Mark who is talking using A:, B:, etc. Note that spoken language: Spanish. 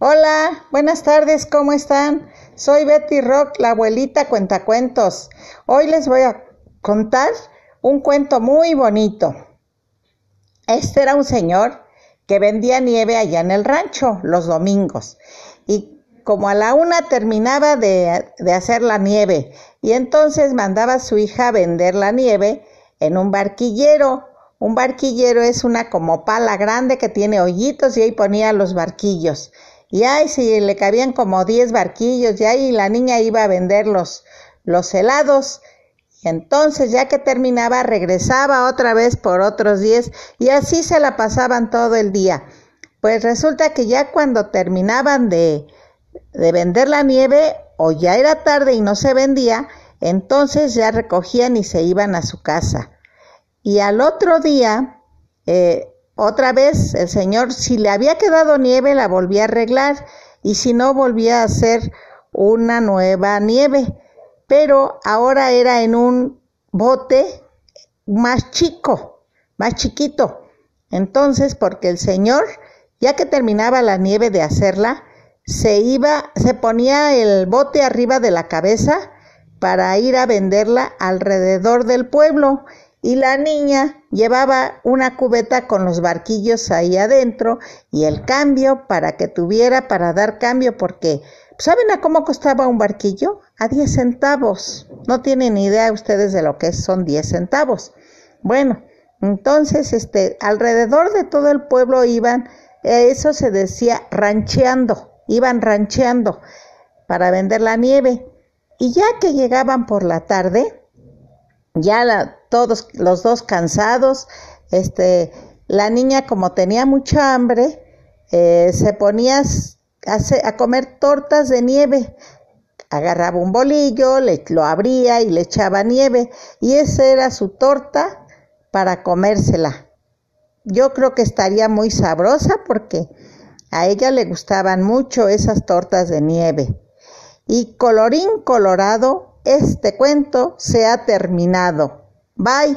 A: Hola, buenas tardes, ¿cómo están? Soy Betty Rock, la abuelita cuentacuentos. Hoy les voy a contar un cuento muy bonito. Este era un señor que vendía nieve allá en el rancho los domingos y como a la una terminaba de, de hacer la nieve y entonces mandaba a su hija a vender la nieve en un barquillero un barquillero es una como pala grande que tiene hoyitos y ahí ponía los barquillos. Y ahí si le cabían como 10 barquillos y ahí la niña iba a vender los, los helados. Y entonces ya que terminaba regresaba otra vez por otros 10 y así se la pasaban todo el día. Pues resulta que ya cuando terminaban de, de vender la nieve o ya era tarde y no se vendía, entonces ya recogían y se iban a su casa. Y al otro día, eh, otra vez el Señor, si le había quedado nieve, la volvía a arreglar y si no, volvía a hacer una nueva nieve. Pero ahora era en un bote más chico, más chiquito. Entonces, porque el Señor, ya que terminaba la nieve de hacerla, se iba, se ponía el bote arriba de la cabeza para ir a venderla alrededor del pueblo y la niña llevaba una cubeta con los barquillos ahí adentro y el cambio para que tuviera para dar cambio porque ¿saben a cómo costaba un barquillo? A 10 centavos. No tienen idea ustedes de lo que son 10 centavos. Bueno, entonces este alrededor de todo el pueblo iban eso se decía rancheando, iban rancheando para vender la nieve. Y ya que llegaban por la tarde, ya todos los dos cansados, este, la niña como tenía mucha hambre, eh, se ponía a, a, comer tortas de nieve. Agarraba un bolillo, le, lo abría y le echaba nieve y esa era su torta para comérsela. Yo creo que estaría muy sabrosa porque a ella le gustaban mucho esas tortas de nieve. Y colorín colorado, este cuento se ha terminado. Bye.